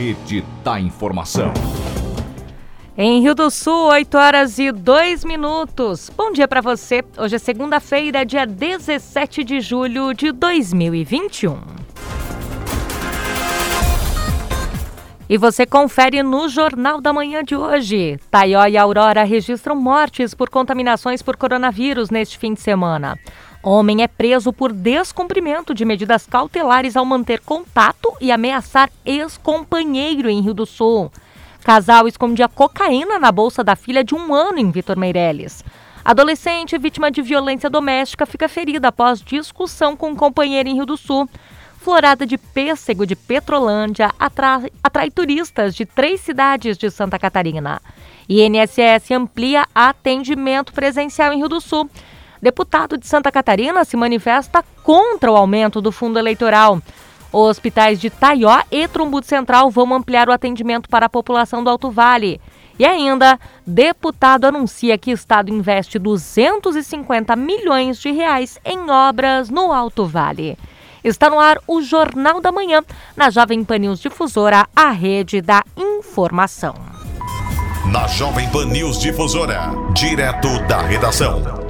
Rede da Informação. Em Rio do Sul, 8 horas e 2 minutos. Bom dia para você. Hoje é segunda-feira, dia 17 de julho de 2021. E você confere no Jornal da Manhã de hoje. Taió e Aurora registram mortes por contaminações por coronavírus neste fim de semana. Homem é preso por descumprimento de medidas cautelares ao manter contato e ameaçar ex-companheiro em Rio do Sul. Casal escondia cocaína na bolsa da filha de um ano em Vitor Meirelles. Adolescente vítima de violência doméstica fica ferida após discussão com um companheiro em Rio do Sul. Florada de pêssego de Petrolândia atrai, atrai turistas de três cidades de Santa Catarina. INSS amplia atendimento presencial em Rio do Sul. Deputado de Santa Catarina se manifesta contra o aumento do fundo eleitoral. Hospitais de Taió e Trumbudo Central vão ampliar o atendimento para a população do Alto Vale. E ainda, deputado anuncia que o Estado investe 250 milhões de reais em obras no Alto Vale. Está no ar o Jornal da Manhã, na Jovem Pan News Difusora, a rede da informação. Na Jovem Pan News Difusora, direto da redação.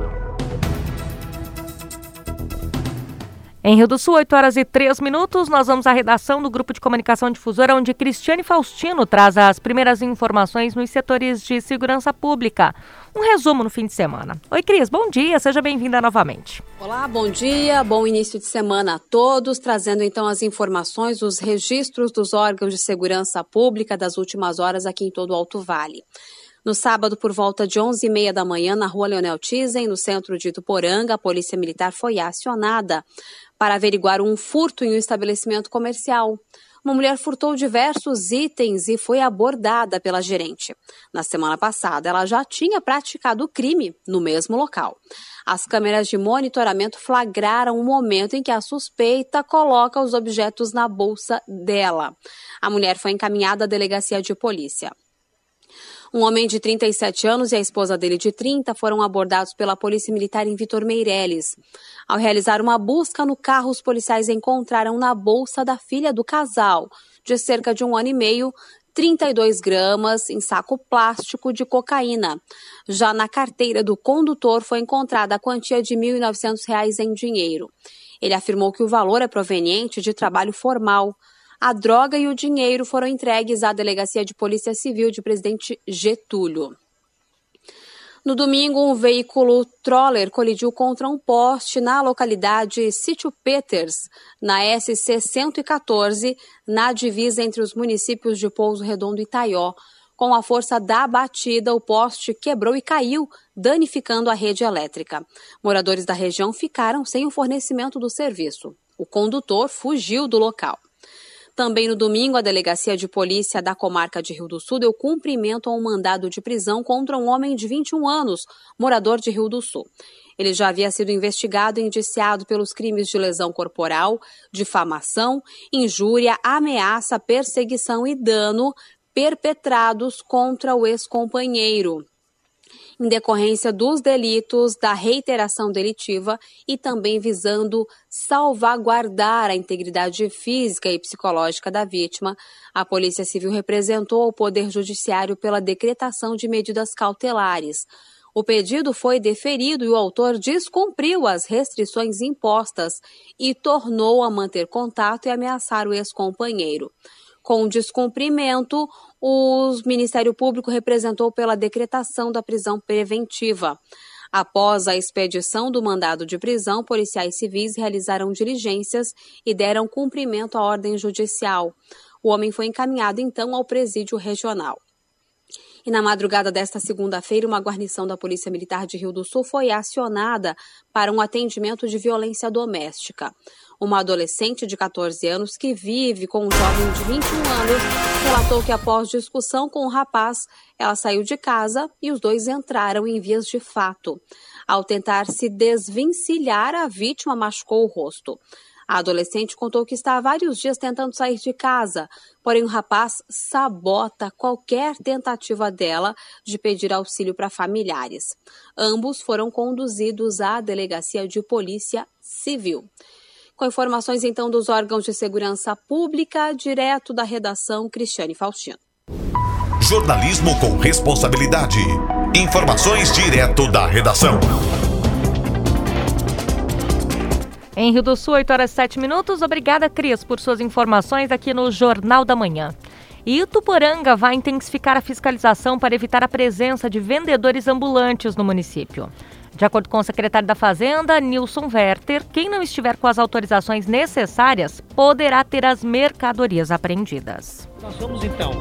Em Rio do Sul, 8 horas e 3 minutos, nós vamos à redação do Grupo de Comunicação Difusora, onde Cristiane Faustino traz as primeiras informações nos setores de segurança pública. Um resumo no fim de semana. Oi, Cris, bom dia, seja bem-vinda novamente. Olá, bom dia, bom início de semana a todos, trazendo então as informações, os registros dos órgãos de segurança pública das últimas horas aqui em todo o Alto Vale. No sábado, por volta de 11h30 da manhã, na rua Leonel Tizen, no centro de Tuporanga, a Polícia Militar foi acionada para averiguar um furto em um estabelecimento comercial. Uma mulher furtou diversos itens e foi abordada pela gerente. Na semana passada, ela já tinha praticado o crime no mesmo local. As câmeras de monitoramento flagraram o momento em que a suspeita coloca os objetos na bolsa dela. A mulher foi encaminhada à delegacia de polícia. Um homem de 37 anos e a esposa dele de 30 foram abordados pela Polícia Militar em Vitor Meireles. Ao realizar uma busca no carro, os policiais encontraram na bolsa da filha do casal, de cerca de um ano e meio, 32 gramas em saco plástico de cocaína. Já na carteira do condutor foi encontrada a quantia de R$ 1.900 em dinheiro. Ele afirmou que o valor é proveniente de trabalho formal. A droga e o dinheiro foram entregues à Delegacia de Polícia Civil de Presidente Getúlio. No domingo, um veículo troller colidiu contra um poste na localidade Sítio Peters, na SC 114, na divisa entre os municípios de Pouso Redondo e Taió. Com a força da batida, o poste quebrou e caiu, danificando a rede elétrica. Moradores da região ficaram sem o fornecimento do serviço. O condutor fugiu do local. Também no domingo, a Delegacia de Polícia da Comarca de Rio do Sul deu cumprimento a um mandado de prisão contra um homem de 21 anos, morador de Rio do Sul. Ele já havia sido investigado e indiciado pelos crimes de lesão corporal, difamação, injúria, ameaça, perseguição e dano perpetrados contra o ex-companheiro em decorrência dos delitos da reiteração delitiva e também visando salvaguardar a integridade física e psicológica da vítima, a Polícia Civil representou ao Poder Judiciário pela decretação de medidas cautelares. O pedido foi deferido e o autor descumpriu as restrições impostas e tornou a manter contato e ameaçar o ex-companheiro. Com descumprimento, o Ministério Público representou pela decretação da prisão preventiva. Após a expedição do mandado de prisão, policiais civis realizaram diligências e deram cumprimento à ordem judicial. O homem foi encaminhado então ao presídio regional. E na madrugada desta segunda-feira, uma guarnição da Polícia Militar de Rio do Sul foi acionada para um atendimento de violência doméstica. Uma adolescente de 14 anos que vive com um jovem de 21 anos relatou que após discussão com o rapaz, ela saiu de casa e os dois entraram em vias de fato. Ao tentar se desvencilhar, a vítima machucou o rosto. A adolescente contou que está há vários dias tentando sair de casa, porém o rapaz sabota qualquer tentativa dela de pedir auxílio para familiares. Ambos foram conduzidos à delegacia de polícia civil. Com informações então dos órgãos de segurança pública, direto da redação Cristiane Faustino. Jornalismo com responsabilidade. Informações direto da redação. Em Rio do Sul, 8 horas e 7 minutos. Obrigada, Cris, por suas informações aqui no Jornal da Manhã. E Ituporanga vai intensificar a fiscalização para evitar a presença de vendedores ambulantes no município. De acordo com o secretário da Fazenda, Nilson Werther, quem não estiver com as autorizações necessárias poderá ter as mercadorias apreendidas. Nós vamos então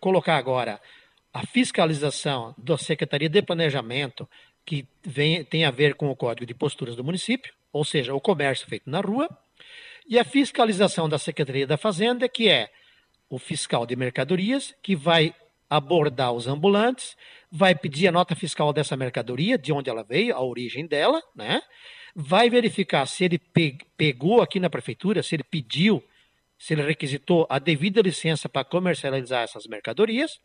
colocar agora a fiscalização da Secretaria de Planejamento, que vem, tem a ver com o Código de Posturas do município, ou seja, o comércio feito na rua, e a fiscalização da Secretaria da Fazenda, que é o fiscal de mercadorias, que vai abordar os ambulantes, vai pedir a nota fiscal dessa mercadoria, de onde ela veio, a origem dela, né? Vai verificar se ele pegou aqui na prefeitura, se ele pediu, se ele requisitou a devida licença para comercializar essas mercadorias.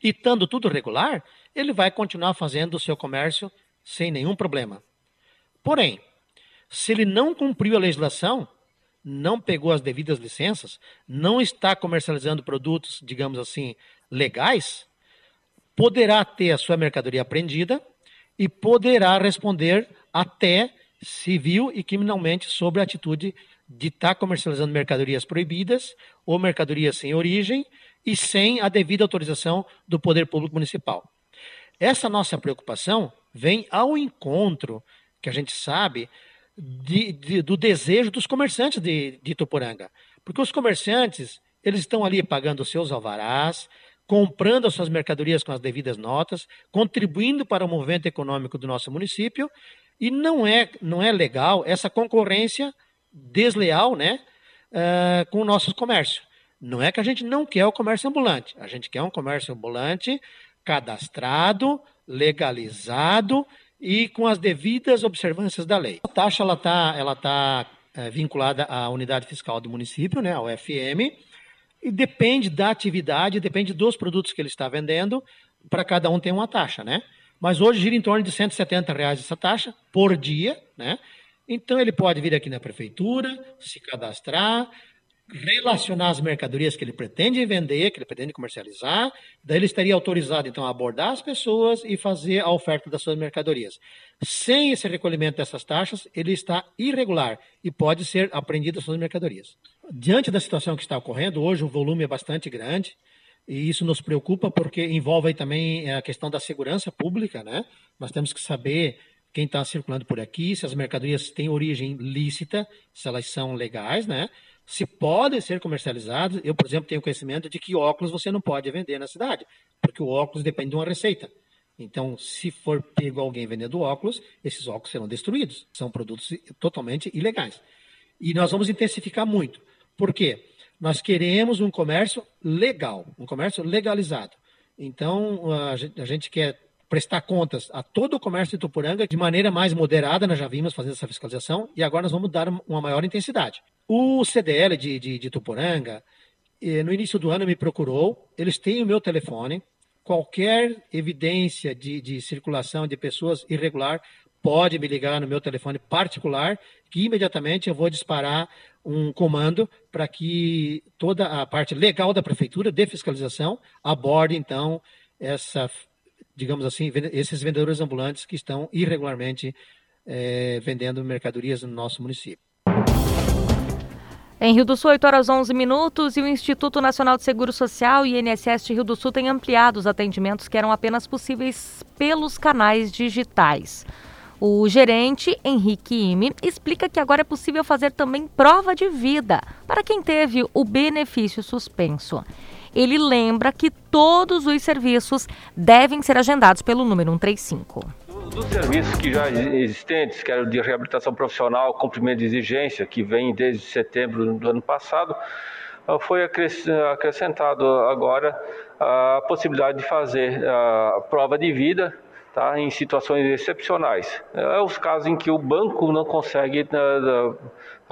E estando tudo regular, ele vai continuar fazendo o seu comércio sem nenhum problema. Porém, se ele não cumpriu a legislação, não pegou as devidas licenças, não está comercializando produtos, digamos assim, legais, poderá ter a sua mercadoria apreendida e poderá responder até civil e criminalmente sobre a atitude de estar comercializando mercadorias proibidas ou mercadorias sem origem e sem a devida autorização do poder público municipal. Essa nossa preocupação vem ao encontro, que a gente sabe, de, de, do desejo dos comerciantes de, de Ituporanga. Porque os comerciantes, eles estão ali pagando seus alvarás, comprando as suas mercadorias com as devidas notas, contribuindo para o movimento econômico do nosso município, e não é, não é legal essa concorrência desleal né, uh, com o nosso comércio. Não é que a gente não quer o comércio ambulante, a gente quer um comércio ambulante cadastrado, legalizado e com as devidas observâncias da lei. A taxa ela está ela tá, é, vinculada à unidade fiscal do município, né, ao FM, e depende da atividade, depende dos produtos que ele está vendendo, para cada um tem uma taxa, né? Mas hoje gira em torno de 170 reais essa taxa por dia, né? Então ele pode vir aqui na prefeitura, se cadastrar, relacionar as mercadorias que ele pretende vender, que ele pretende comercializar, daí ele estaria autorizado então a abordar as pessoas e fazer a oferta das suas mercadorias. Sem esse recolhimento dessas taxas, ele está irregular e pode ser apreendido as suas mercadorias. Diante da situação que está ocorrendo, hoje o volume é bastante grande, e isso nos preocupa porque envolve também a questão da segurança pública, né? Nós temos que saber quem está circulando por aqui, se as mercadorias têm origem lícita, se elas são legais, né? Se podem ser comercializados. Eu, por exemplo, tenho conhecimento de que óculos você não pode vender na cidade, porque o óculos depende de uma receita. Então, se for pego alguém vendendo óculos, esses óculos serão destruídos. São produtos totalmente ilegais. E nós vamos intensificar muito. Por quê? Nós queremos um comércio legal, um comércio legalizado. Então, a gente, quer prestar contas a todo o comércio de Tupuranga de maneira mais moderada, nós já vimos fazendo essa fiscalização, e agora nós vamos dar uma maior intensidade. O CDL de, de, de Tuporanga, eh, no início do ano, me procurou. Eles têm o meu telefone. Qualquer evidência de, de circulação de pessoas irregular pode me ligar no meu telefone particular, que imediatamente eu vou disparar um comando para que toda a parte legal da prefeitura de fiscalização aborde então essa, digamos assim, esses vendedores ambulantes que estão irregularmente é, vendendo mercadorias no nosso município. Em Rio do Sul, 8 horas 11 minutos, e o Instituto Nacional de Seguro Social e INSS de Rio do Sul têm ampliado os atendimentos que eram apenas possíveis pelos canais digitais. O gerente Henrique Ime explica que agora é possível fazer também prova de vida para quem teve o benefício suspenso. Ele lembra que todos os serviços devem ser agendados pelo número 135 dos serviços que já existentes, que era de reabilitação profissional, cumprimento de exigência, que vem desde setembro do ano passado, ah, foi acrescentado agora a possibilidade de fazer a prova de vida tá, em situações excepcionais. É os casos em que o banco não consegue né,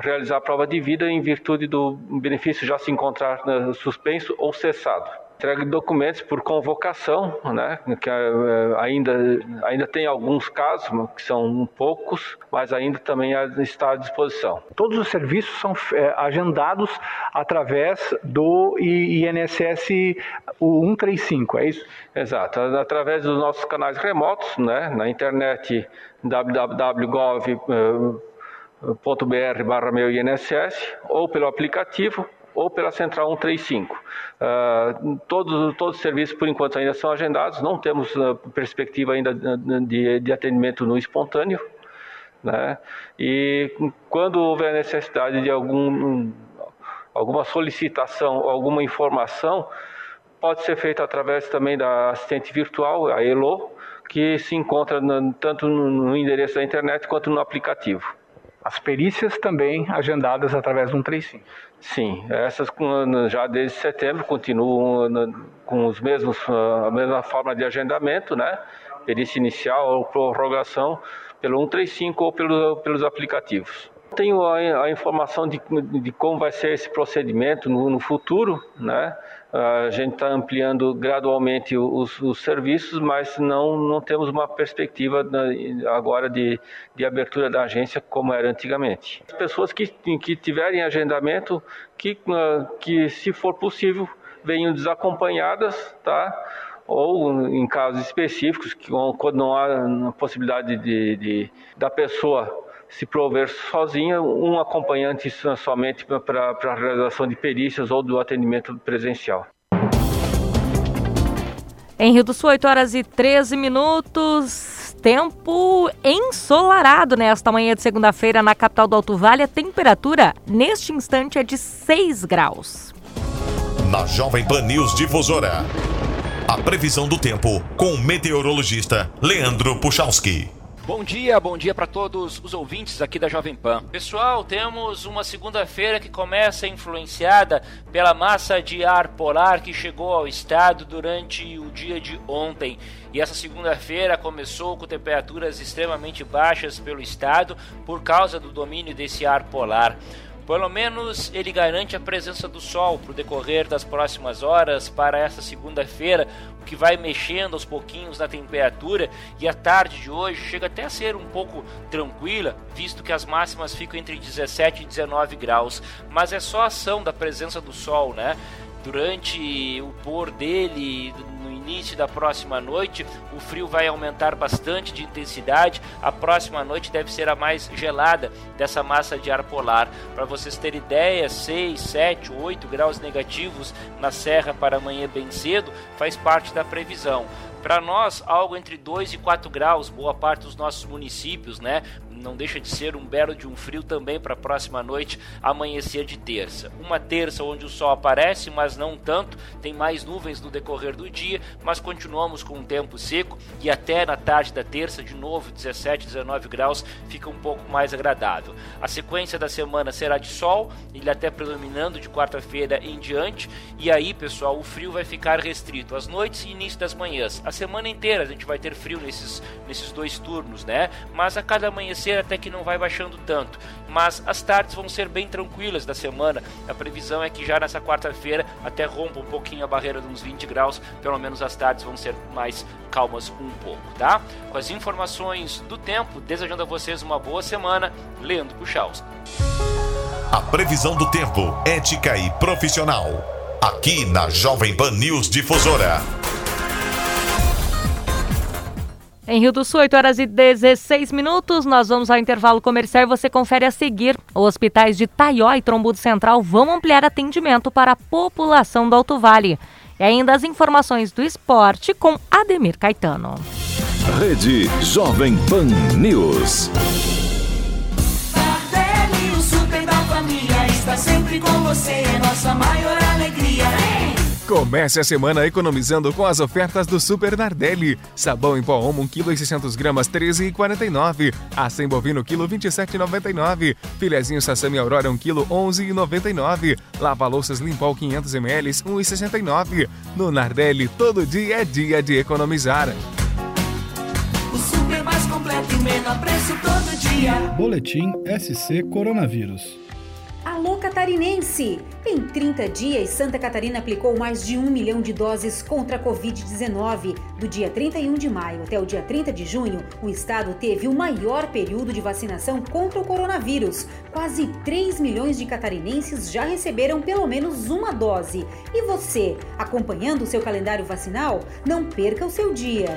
realizar a prova de vida em virtude do benefício já se encontrar né, suspenso ou cessado. Entrega documentos por convocação, né? Que eh, ainda, ainda tem alguns casos, que são poucos, mas ainda também está à disposição. Todos os serviços são é, agendados através do INSS o 135, é isso? Exato, através dos nossos canais remotos, né? Na internet www.gov.br barra meu INSS ou pelo aplicativo ou pela Central 135. Uh, ah, todos, todos os serviços, por enquanto, ainda são agendados, não temos uh, perspectiva ainda de, de atendimento no espontâneo. Né? E quando houver necessidade de algum, alguma solicitação, alguma informação, pode ser feito através também da assistente virtual, a ELO, que se encontra no, tanto no endereço da internet quanto no aplicativo. As perícias também agendadas através do 135. Sim, essas já desde setembro continuam com os mesmos, a mesma forma de agendamento, né? Perícia inicial ou prorrogação pelo 135 ou pelo, pelos aplicativos. Tenho a, a informação de, de, como vai ser esse procedimento no, no futuro, né? A gente está ampliando gradualmente os, os, serviços, mas não, não temos uma perspectiva agora de, de abertura da agência como era antigamente. As pessoas que, que tiverem agendamento, que, que se for possível, venham desacompanhadas, tá? ou em casos específicos, que, quando não há possibilidade de, de da pessoa se prover sozinha, um acompanhante somente para a realização de perícias ou do atendimento presencial. Em Rio do Sul, 8 horas e 13 minutos. Tempo ensolarado nesta manhã de segunda-feira na capital do Alto Vale. A temperatura neste instante é de 6 graus. Na Jovem Pan News Difusora, a previsão do tempo com o meteorologista Leandro Puchalski. Bom dia, bom dia para todos os ouvintes aqui da Jovem Pan. Pessoal, temos uma segunda-feira que começa influenciada pela massa de ar polar que chegou ao estado durante o dia de ontem. E essa segunda-feira começou com temperaturas extremamente baixas pelo estado por causa do domínio desse ar polar. Pelo menos ele garante a presença do sol para o decorrer das próximas horas para essa segunda-feira, o que vai mexendo aos pouquinhos na temperatura e a tarde de hoje chega até a ser um pouco tranquila, visto que as máximas ficam entre 17 e 19 graus, mas é só a ação da presença do sol, né? Durante o pôr dele, no início da próxima noite, o frio vai aumentar bastante de intensidade. A próxima noite deve ser a mais gelada dessa massa de ar polar. Para vocês terem ideia, 6, 7, 8 graus negativos na serra para amanhã bem cedo faz parte da previsão. Para nós, algo entre 2 e 4 graus, boa parte dos nossos municípios, né? Não deixa de ser um belo de um frio também para a próxima noite, amanhecer de terça. Uma terça onde o sol aparece, mas não tanto, tem mais nuvens no decorrer do dia, mas continuamos com um tempo seco e até na tarde da terça, de novo 17, 19 graus, fica um pouco mais agradável. A sequência da semana será de sol, ele até predominando de quarta-feira em diante, e aí, pessoal, o frio vai ficar restrito às noites e início das manhãs. A semana inteira a gente vai ter frio nesses, nesses dois turnos, né? Mas a cada amanhecer até que não vai baixando tanto, mas as tardes vão ser bem tranquilas da semana. A previsão é que já nessa quarta-feira até rompa um pouquinho a barreira uns 20 graus, pelo menos as tardes vão ser mais calmas um pouco, tá? Com as informações do tempo, desejando a vocês uma boa semana, Leandro Puchalski. A previsão do tempo, ética e profissional. Aqui na Jovem Pan News Difusora. Em Rio do Sul, 8 horas e 16 minutos, nós vamos ao intervalo comercial e você confere a seguir. Os hospitais de Taió e Trombudo Central vão ampliar atendimento para a população do Alto Vale. E ainda as informações do esporte com Ademir Caetano. Rede Jovem Pan News. Tardelli, o super da família, está sempre com você, é nossa maior. Comece a semana economizando com as ofertas do Super Nardelli. Sabão em pó Omo 1 kg e 600 gramas 13,49. Acém bovino quilo 27,99. Filezinho Sassami Aurora 1 kg 11,99. Lava louças Limpol 500 ml 1,69. No Nardelli todo dia é dia de economizar. O super mais completo e menor preço todo dia. Boletim SC Coronavírus. Alô Catarinense! Em 30 dias, Santa Catarina aplicou mais de um milhão de doses contra a Covid-19. Do dia 31 de maio até o dia 30 de junho, o estado teve o maior período de vacinação contra o coronavírus. Quase 3 milhões de catarinenses já receberam pelo menos uma dose. E você, acompanhando o seu calendário vacinal? Não perca o seu dia.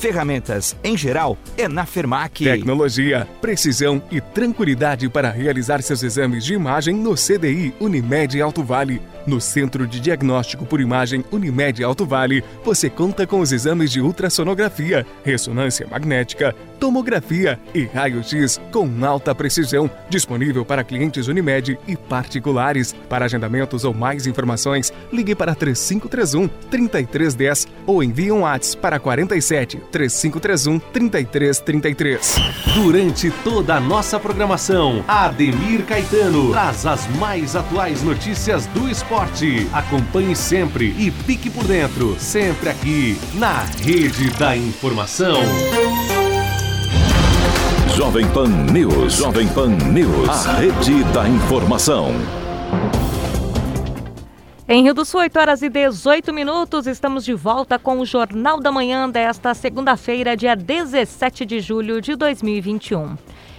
Ferramentas em geral é na Fermac. Tecnologia, precisão e tranquilidade para realizar seus exames de imagem no CDI Unimed Alto Vale. No Centro de Diagnóstico por Imagem Unimed Alto Vale, você conta com os exames de ultrassonografia, ressonância magnética, tomografia e raio-x com alta precisão, disponível para clientes Unimed e particulares. Para agendamentos ou mais informações, ligue para 3531 3310 ou envie um WhatsApp para 47 3531 3333. Durante toda a nossa programação, Ademir Caetano traz as mais atuais notícias do esporte. Acompanhe sempre e fique por dentro, sempre aqui na Rede da Informação. Jovem Pan News. Jovem Pan News. A rede da informação. Em Rio do Sul, 8 horas e 18 minutos, estamos de volta com o Jornal da Manhã desta segunda-feira, dia 17 de julho de 2021.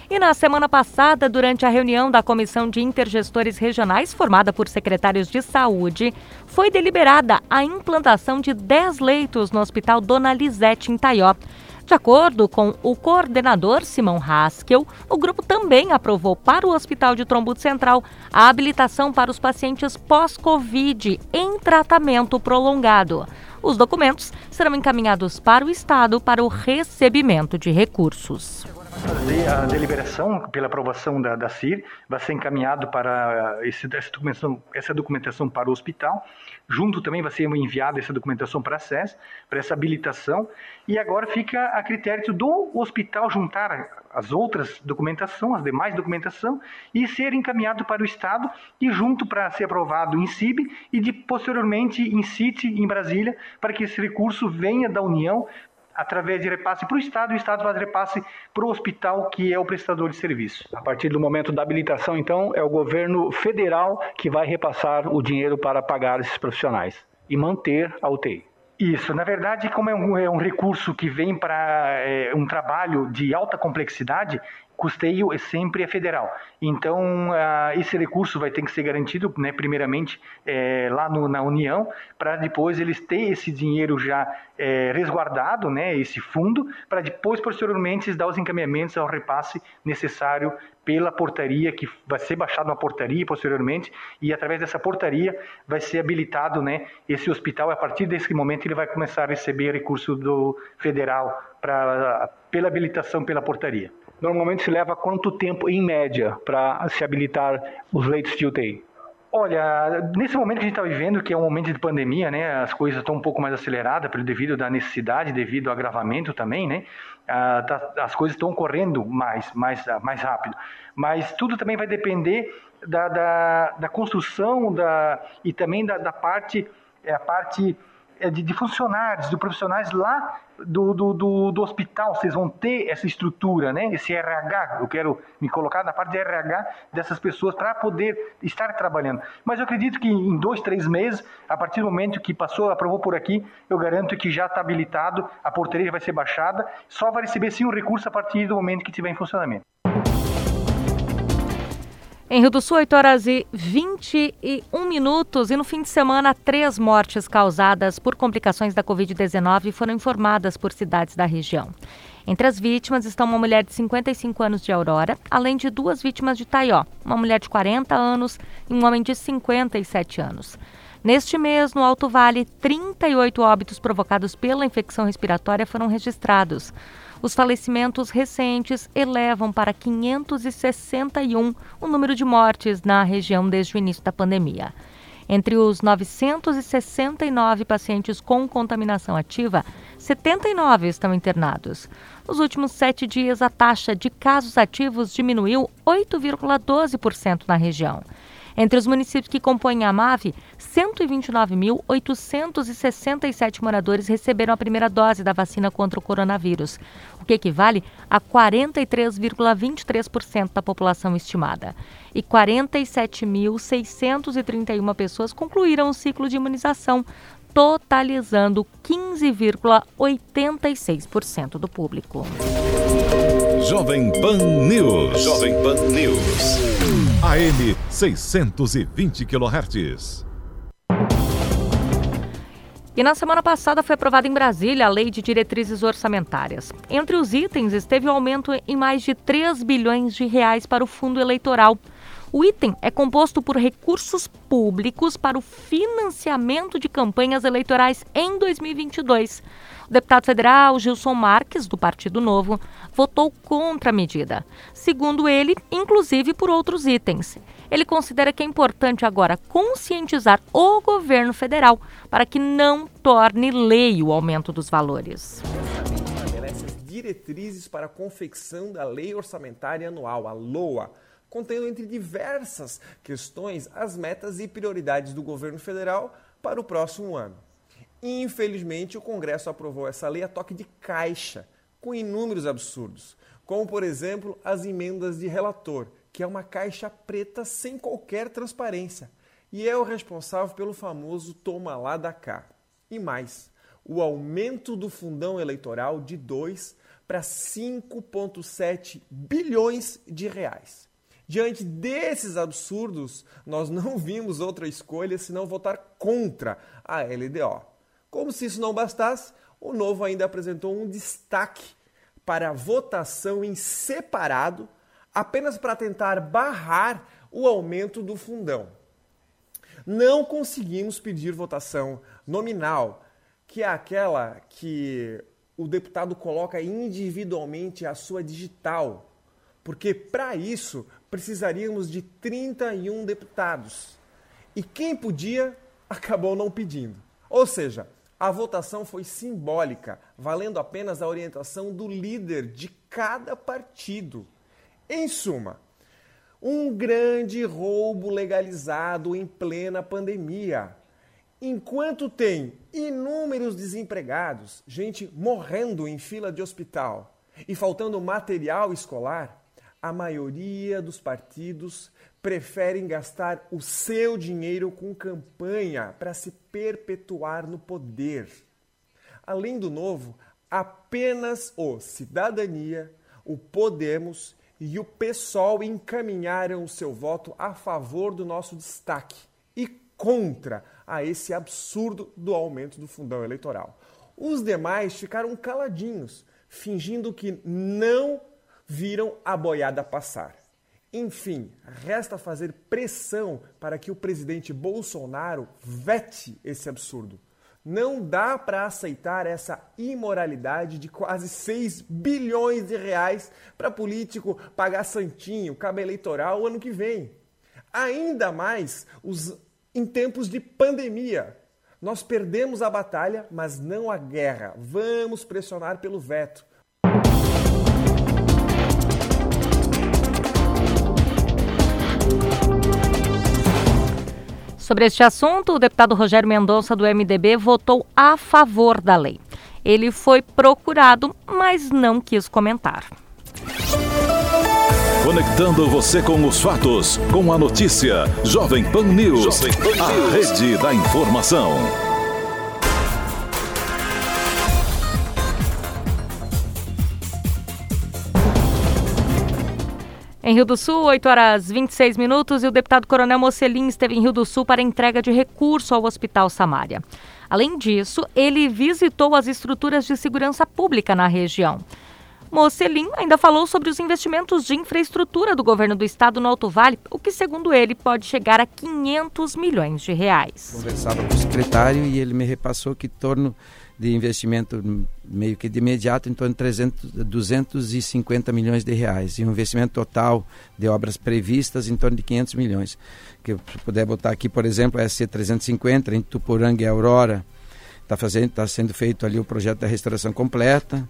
E na semana passada, durante a reunião da Comissão de Intergestores Regionais, formada por secretários de saúde, foi deliberada a implantação de 10 leitos no Hospital Dona Lisete, em Taió. De acordo com o coordenador Simão Haskell, o grupo também aprovou para o Hospital de Trombudo Central a habilitação para os pacientes pós-Covid em tratamento prolongado. Os documentos serão encaminhados para o Estado para o recebimento de recursos a deliberação pela aprovação da, da CIR, vai ser encaminhado para esse, essa, documentação, essa documentação para o hospital, junto também vai ser enviada essa documentação para a SES, para essa habilitação, e agora fica a critério do hospital juntar as outras documentação, as demais documentação, e ser encaminhado para o Estado e junto para ser aprovado em CIB e de, posteriormente em CIT, em Brasília, para que esse recurso venha da União através de repasse para o Estado o Estado faz repasse para o hospital, que é o prestador de serviço. A partir do momento da habilitação, então, é o governo federal que vai repassar o dinheiro para pagar esses profissionais e manter a UTI. Isso, na verdade, como é um, é um recurso que vem para é, um trabalho de alta complexidade, custeio é sempre é federal. Então, uh, esse recurso vai ter que ser garantido, né, primeiramente, é, lá no, na União, para depois eles ter esse dinheiro já é, resguardado, né, esse fundo, para depois, posteriormente, dar os encaminhamentos ao repasse necessário pela portaria, que vai ser baixado uma portaria posteriormente, e através dessa portaria vai ser habilitado né, esse hospital. A partir desse momento, ele vai começar a receber recurso do federal pra, pela habilitação pela portaria normalmente se leva quanto tempo, em média, para se habilitar os leitos de UTI? Olha, nesse momento que a gente está vivendo, que é um momento de pandemia, né, as coisas estão um pouco mais aceleradas pelo devido da necessidade, devido ao agravamento também, né, tá, as coisas estão correndo mais, mais, mais rápido. Mas tudo também vai depender da, da, da construção da, e também da, da parte, é, a parte é, de, de funcionários, de profissionais lá do, do, do, do, hospital, vocês vão ter essa estrutura, né? esse RH, eu quero me colocar na parte de RH dessas pessoas para poder estar trabalhando. Mas eu acredito que em dois, três meses, a partir do momento que passou, aprovou por aqui, eu garanto que já está habilitado, a portaria vai ser baixada, só vai receber sim um recurso a partir do momento que estiver em funcionamento. Em Rio do Sul, 8 horas e 21 minutos. E no fim de semana, três mortes causadas por complicações da Covid-19 foram informadas por cidades da região. Entre as vítimas estão uma mulher de 55 anos de Aurora, além de duas vítimas de Taió, uma mulher de 40 anos e um homem de 57 anos. Neste mês, no Alto Vale, 38 óbitos provocados pela infecção respiratória foram registrados. Os falecimentos recentes elevam para 561 o número de mortes na região desde o início da pandemia. Entre os 969 pacientes com contaminação ativa, 79 estão internados. Nos últimos sete dias, a taxa de casos ativos diminuiu 8,12% na região. Entre os municípios que compõem a MAVE, 129.867 moradores receberam a primeira dose da vacina contra o coronavírus, o que equivale a 43,23% da população estimada. E 47.631 pessoas concluíram o ciclo de imunização, totalizando 15,86% do público. Jovem Pan News. Jovem Pan News. AM 620 kHz. E na semana passada foi aprovada em Brasília a Lei de Diretrizes Orçamentárias. Entre os itens esteve o um aumento em mais de 3 bilhões de reais para o fundo eleitoral. O item é composto por recursos públicos para o financiamento de campanhas eleitorais em 2022. O deputado federal Gilson Marques, do Partido Novo, votou contra a medida. Segundo ele, inclusive por outros itens. Ele considera que é importante agora conscientizar o governo federal para que não torne lei o aumento dos valores diretrizes para a confecção da Lei Orçamentária Anual, a LOA, contendo entre diversas questões as metas e prioridades do governo federal para o próximo ano. Infelizmente, o Congresso aprovou essa lei a toque de caixa, com inúmeros absurdos, como, por exemplo, as emendas de relator, que é uma caixa preta sem qualquer transparência, e é o responsável pelo famoso toma lá da cá. E mais, o aumento do fundão eleitoral de 2 para 5,7 bilhões de reais. Diante desses absurdos, nós não vimos outra escolha senão votar contra a LDO. Como se isso não bastasse, o Novo ainda apresentou um destaque para votação em separado, apenas para tentar barrar o aumento do fundão. Não conseguimos pedir votação nominal, que é aquela que o deputado coloca individualmente a sua digital, porque para isso precisaríamos de 31 deputados. E quem podia acabou não pedindo. Ou seja, a votação foi simbólica, valendo apenas a orientação do líder de cada partido. Em suma, um grande roubo legalizado em plena pandemia. Enquanto tem inúmeros desempregados, gente morrendo em fila de hospital e faltando material escolar, a maioria dos partidos preferem gastar o seu dinheiro com campanha para se perpetuar no poder. Além do novo, apenas o Cidadania, o Podemos e o PSOL encaminharam o seu voto a favor do nosso destaque e contra a esse absurdo do aumento do fundão eleitoral. Os demais ficaram caladinhos, fingindo que não viram a boiada passar. Enfim, resta fazer pressão para que o presidente Bolsonaro vete esse absurdo. Não dá para aceitar essa imoralidade de quase 6 bilhões de reais para político pagar santinho, cabo eleitoral o ano que vem. Ainda mais os, em tempos de pandemia. Nós perdemos a batalha, mas não a guerra. Vamos pressionar pelo veto. Sobre este assunto, o deputado Rogério Mendonça, do MDB, votou a favor da lei. Ele foi procurado, mas não quis comentar. Conectando você com os fatos, com a notícia. Jovem Pan News, Jovem Pan News. a rede da informação. Em Rio do Sul, 8 horas 26 minutos, e o deputado Coronel Mocelin esteve em Rio do Sul para entrega de recurso ao Hospital Samária. Além disso, ele visitou as estruturas de segurança pública na região. Mocelin ainda falou sobre os investimentos de infraestrutura do governo do estado no Alto Vale, o que, segundo ele, pode chegar a 500 milhões de reais. Conversava com o secretário e ele me repassou que torno de investimento meio que de imediato, em torno de 300, 250 milhões de reais. E um investimento total de obras previstas em torno de 500 milhões. Que se puder botar aqui, por exemplo, a SC350, em Tupuranga e Aurora, está tá sendo feito ali o projeto da restauração completa.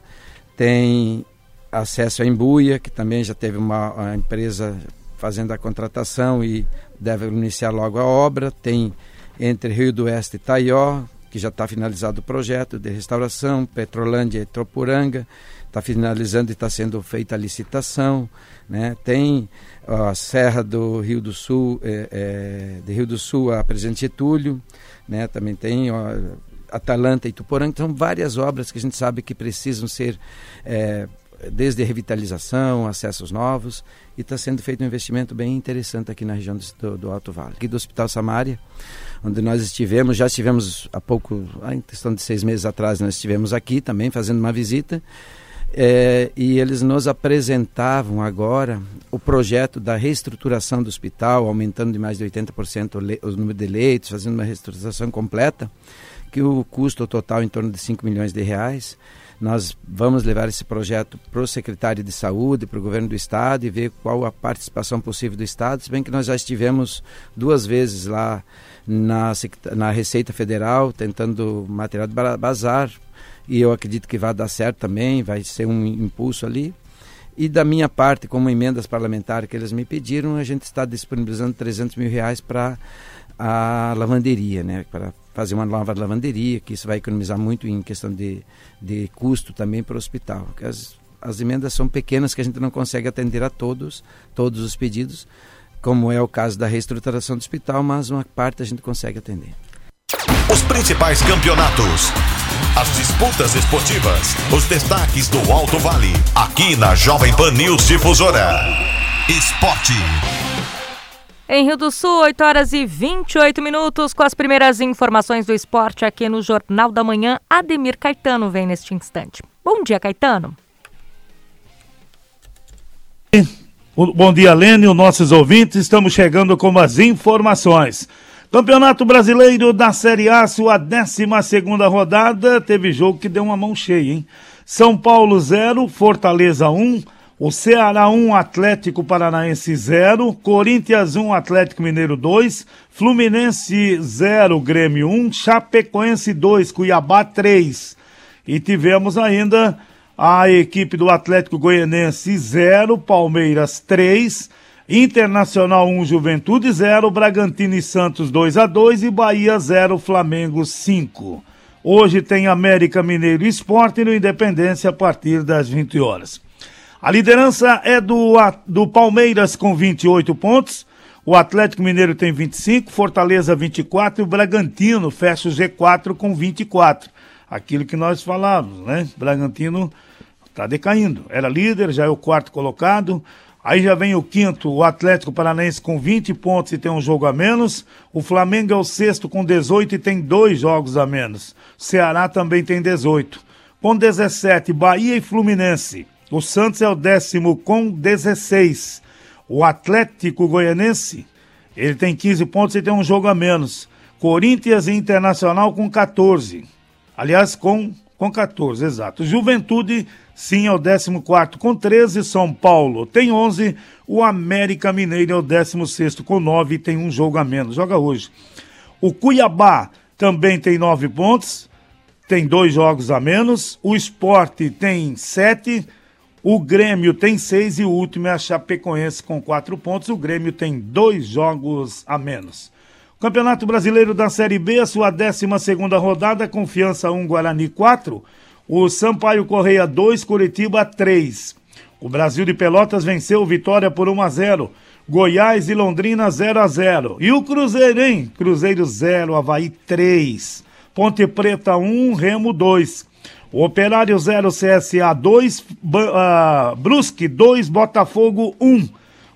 Tem acesso a Embuia, que também já teve uma empresa fazendo a contratação e deve iniciar logo a obra. Tem entre Rio do Oeste e Taió, que já está finalizado o projeto de restauração, Petrolândia e Tropuranga, está finalizando e está sendo feita a licitação. Né? Tem a Serra do Rio do Sul, é, é, de Rio do Sul a Presidente Getúlio, né? também tem ó, Atalanta e Tuporanga, são várias obras que a gente sabe que precisam ser é, desde revitalização, acessos novos, e está sendo feito um investimento bem interessante aqui na região do, do Alto Vale. Aqui do Hospital Samaria, onde nós estivemos, já estivemos há pouco, em questão de seis meses atrás, nós estivemos aqui também fazendo uma visita, é, e eles nos apresentavam agora o projeto da reestruturação do hospital, aumentando de mais de 80% o, o número de leitos, fazendo uma reestruturação completa, que o custo total em torno de 5 milhões de reais, nós vamos levar esse projeto para o secretário de saúde, para o governo do estado e ver qual a participação possível do estado, se bem que nós já estivemos duas vezes lá na, na Receita Federal tentando material de bazar e eu acredito que vai dar certo também, vai ser um impulso ali. E da minha parte, como emendas parlamentares que eles me pediram, a gente está disponibilizando 300 mil reais para a lavanderia, né? Para fazer uma nova lavanderia, que isso vai economizar muito em questão de, de custo também para o hospital. As, as emendas são pequenas que a gente não consegue atender a todos, todos os pedidos, como é o caso da reestruturação do hospital, mas uma parte a gente consegue atender. Os principais campeonatos, as disputas esportivas, os destaques do Alto Vale, aqui na Jovem Pan News Difusora. Esporte. Em Rio do Sul, 8 horas e 28 minutos, com as primeiras informações do esporte aqui no Jornal da Manhã. Ademir Caetano vem neste instante. Bom dia, Caetano. Bom dia, Lênin, nossos ouvintes. Estamos chegando com as informações. Campeonato Brasileiro da Série A, sua 12 rodada, teve jogo que deu uma mão cheia, hein? São Paulo 0, Fortaleza 1. Um, o Ceará 1, Atlético Paranaense 0, Corinthians 1, Atlético Mineiro 2, Fluminense 0, Grêmio 1, Chapecoense 2, Cuiabá 3. E tivemos ainda a equipe do Atlético Goianense 0, Palmeiras 3, Internacional 1, Juventude 0, Bragantino e Santos 2 a 2 e Bahia 0, Flamengo 5. Hoje tem América Mineiro Esporte no Independência a partir das 20 horas. A liderança é do, do Palmeiras com 28 pontos. O Atlético Mineiro tem 25, Fortaleza 24 e o Bragantino fecha o G4 com 24. Aquilo que nós falávamos, né? Bragantino está decaindo. Era líder, já é o quarto colocado. Aí já vem o quinto, o Atlético Paranaense com 20 pontos e tem um jogo a menos. O Flamengo é o sexto com 18 e tem dois jogos a menos. Ceará também tem 18. Com 17, Bahia e Fluminense. O Santos é o décimo com 16. O Atlético Goianense, ele tem 15 pontos e tem um jogo a menos. Corinthians e Internacional com 14. Aliás, com, com 14, exato. Juventude, sim, é o 14 com 13. São Paulo tem 11. O América Mineiro é o 16 com 9 e tem um jogo a menos. Joga hoje. O Cuiabá também tem 9 pontos, tem dois jogos a menos. O Esporte tem 7 o Grêmio tem seis e o último é a Chapecoense com quatro pontos. O Grêmio tem dois jogos a menos. Campeonato Brasileiro da Série B, a sua 12 segunda rodada, Confiança 1, Guarani 4. O Sampaio Correia 2, Curitiba 3. O Brasil de Pelotas venceu Vitória por 1 a 0. Goiás e Londrina 0 a 0. E o Cruzeiro, hein? Cruzeiro 0, Havaí 3. Ponte Preta 1, Remo 2. O Operário 0, CSA 2, uh, Brusque 2, Botafogo 1.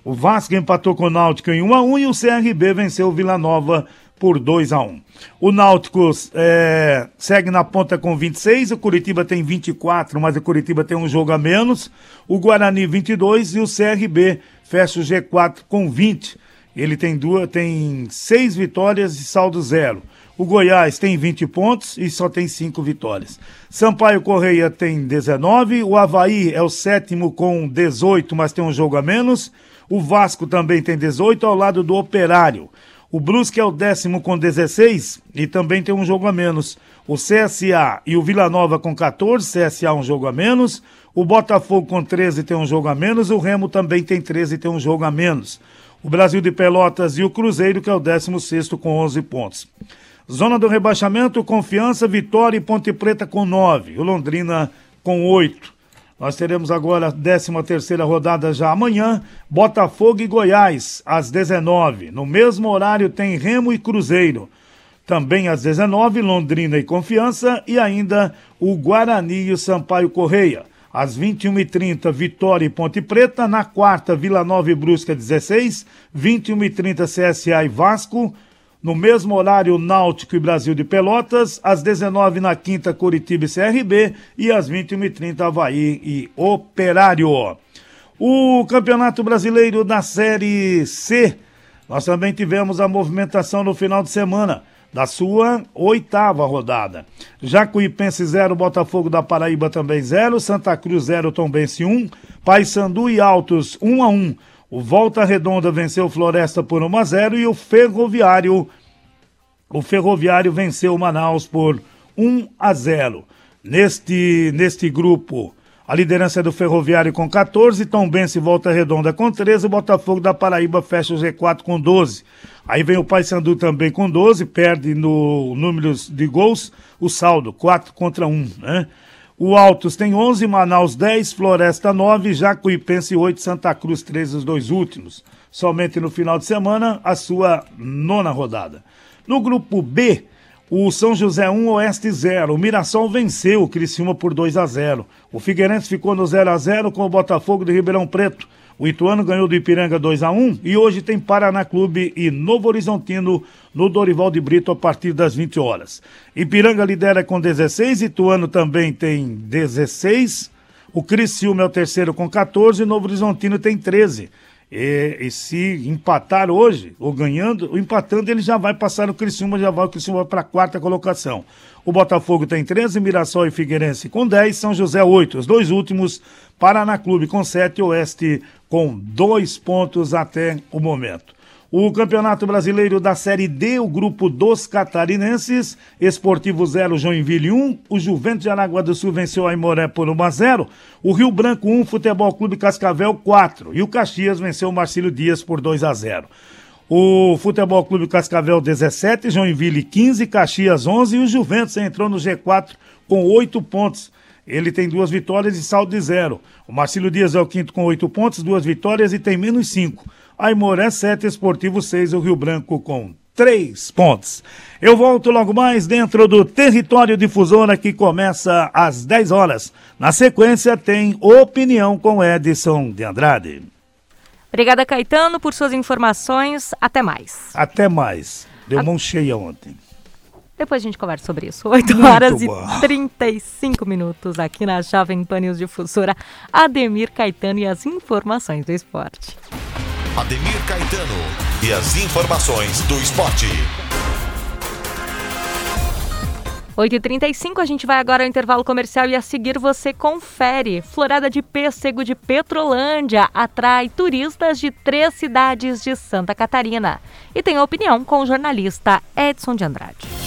O Vasco empatou com o Náutico em 1 a 1 e o CRB venceu o Vila Nova por 2 a 1. O Náutico é, segue na ponta com 26, o Curitiba tem 24, mas o Curitiba tem um jogo a menos. O Guarani 22 e o CRB fecha o G4 com 20. Ele tem duas, tem seis vitórias e saldo zero. O Goiás tem 20 pontos e só tem 5 vitórias. Sampaio Correia tem 19. O Havaí é o sétimo com 18, mas tem um jogo a menos. O Vasco também tem 18 ao lado do Operário. O Brusque é o décimo com 16 e também tem um jogo a menos. O CSA e o Vila Nova com 14, CSA um jogo a menos. O Botafogo com 13 tem um jogo a menos. O Remo também tem 13 e tem um jogo a menos. O Brasil de Pelotas e o Cruzeiro, que é o 16 com 11 pontos. Zona do rebaixamento, Confiança, Vitória e Ponte Preta com 9. O Londrina com 8. Nós teremos agora a 13 terceira rodada já amanhã, Botafogo e Goiás, às 19. No mesmo horário tem Remo e Cruzeiro. Também às 19, Londrina e Confiança e ainda o Guarani e o Sampaio Correia. Às 21h30, Vitória e Ponte Preta. Na quarta, Vila Nova e Brusca 16. 21h30, CSA e Vasco. No mesmo horário, Náutico e Brasil de Pelotas. Às 19 na quinta, Curitiba e CRB. E às 21h30, Havaí e Operário. O Campeonato Brasileiro da Série C. Nós também tivemos a movimentação no final de semana da sua oitava rodada. Jacuipense 0, Botafogo da Paraíba também 0, Santa Cruz 0, Tombense 1, um, Paysandu e Altos 1 um a 1. Um. O Volta Redonda venceu Floresta por 1 a 0 e o Ferroviário o Ferroviário venceu o Manaus por 1 a 0. Neste neste grupo a liderança é do Ferroviário com 14, Tombense Volta Redonda com 13, Botafogo da Paraíba fecha o G4 com 12. Aí vem o Paysandu também com 12, perde no números de gols, o saldo 4 contra 1, né? O Altos tem 11, Manaus 10, Floresta 9, Jacuipense 8, Santa Cruz 13, os dois últimos. Somente no final de semana, a sua nona rodada. No grupo B, o São José 1, Oeste 0. O Mirassol venceu o Criciúma por 2 a 0. O Figueirense ficou no 0 a 0 com o Botafogo de Ribeirão Preto. O Ituano ganhou do Ipiranga 2 a 1 e hoje tem Paraná Clube e Novo Horizontino no Dorival de Brito a partir das 20 horas. Ipiranga lidera com 16, Ituano também tem 16. O Criciúma é o terceiro com 14 e Novo Horizontino tem 13. E, e, se empatar hoje, ou ganhando, ou empatando, ele já vai passar no Criciúma, já vai o Criciúma para a quarta colocação. O Botafogo tem 13, Mirassol e Figueirense com 10, São José 8. Os dois últimos, Paraná Clube com 7 Oeste com dois pontos até o momento. O Campeonato Brasileiro da Série D, o grupo dos catarinenses, Esportivo 0, Joinville 1, o Juventus de Aragua do Sul venceu a Imoré por 1 a 0, o Rio Branco 1, Futebol Clube Cascavel 4 e o Caxias venceu o Marcílio Dias por 2 a 0. O Futebol Clube Cascavel 17, Joinville 15, Caxias 11 e o Juventus entrou no G4 com 8 pontos. Ele tem duas vitórias e saldo de zero. O Marcílio Dias é o quinto com oito pontos, duas vitórias e tem menos cinco. Aimoré 7, Esportivo 6, o Rio Branco com 3 pontos. Eu volto logo mais dentro do Território Difusora que começa às 10 horas. Na sequência tem Opinião com Edson de Andrade. Obrigada, Caetano, por suas informações. Até mais. Até mais. Deu a... mão cheia ontem. Depois a gente conversa sobre isso. 8 Muito horas bom. e 35 minutos aqui na Jovem Pan News Difusora. Ademir Caetano e as informações do esporte. Ademir Caetano e as informações do esporte. 8h35, a gente vai agora ao intervalo comercial e a seguir você confere. Florada de Pêssego de Petrolândia atrai turistas de três cidades de Santa Catarina. E tem opinião com o jornalista Edson de Andrade.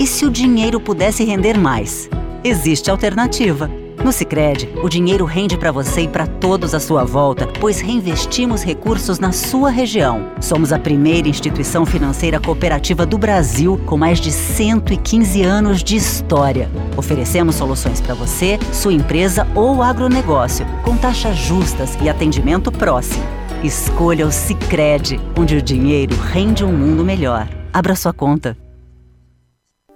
E se o dinheiro pudesse render mais? Existe alternativa. No Sicredi, o dinheiro rende para você e para todos à sua volta, pois reinvestimos recursos na sua região. Somos a primeira instituição financeira cooperativa do Brasil com mais de 115 anos de história. Oferecemos soluções para você, sua empresa ou agronegócio, com taxas justas e atendimento próximo. Escolha o Sicredi, onde o dinheiro rende um mundo melhor. Abra sua conta.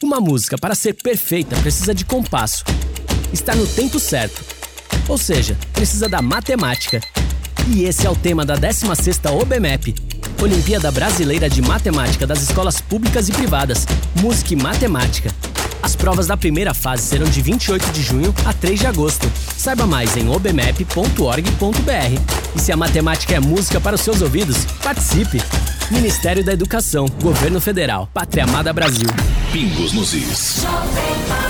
Uma música, para ser perfeita, precisa de compasso. Está no tempo certo. Ou seja, precisa da matemática. E esse é o tema da 16ª OBMEP, Olimpíada Brasileira de Matemática das Escolas Públicas e Privadas, Música e Matemática. As provas da primeira fase serão de 28 de junho a 3 de agosto. Saiba mais em obmep.org.br. E se a matemática é música para os seus ouvidos, participe! Ministério da Educação, Governo Federal, Pátria Amada Brasil. Pingos nos is.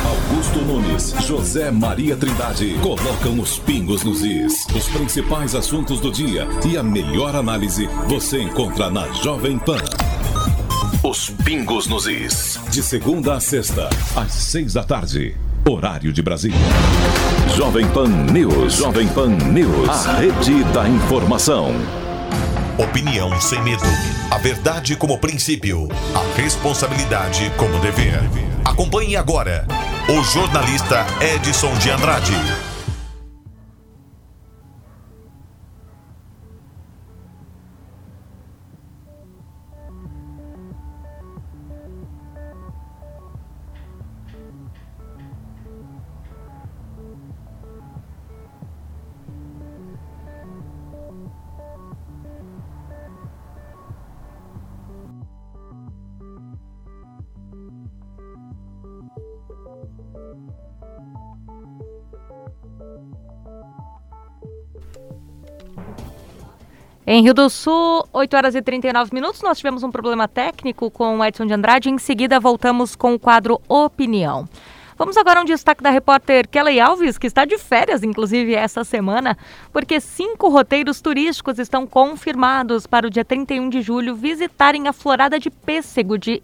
Augusto Nunes, José Maria Trindade colocam os pingos nos is. Os principais assuntos do dia e a melhor análise você encontra na Jovem Pan. Os pingos nos is. De segunda a sexta, às seis da tarde. Horário de Brasília. Jovem Pan News. Jovem Pan News. A rede da informação. Opinião sem medo. A verdade como princípio. A responsabilidade como dever. Acompanhe agora o jornalista Edson de Andrade. Em Rio do Sul, 8 horas e 39 minutos, nós tivemos um problema técnico com o Edson de Andrade. Em seguida, voltamos com o quadro Opinião. Vamos agora a um destaque da repórter Kelly Alves, que está de férias, inclusive, essa semana, porque cinco roteiros turísticos estão confirmados para o dia 31 de julho visitarem a Florada de Pêssego de,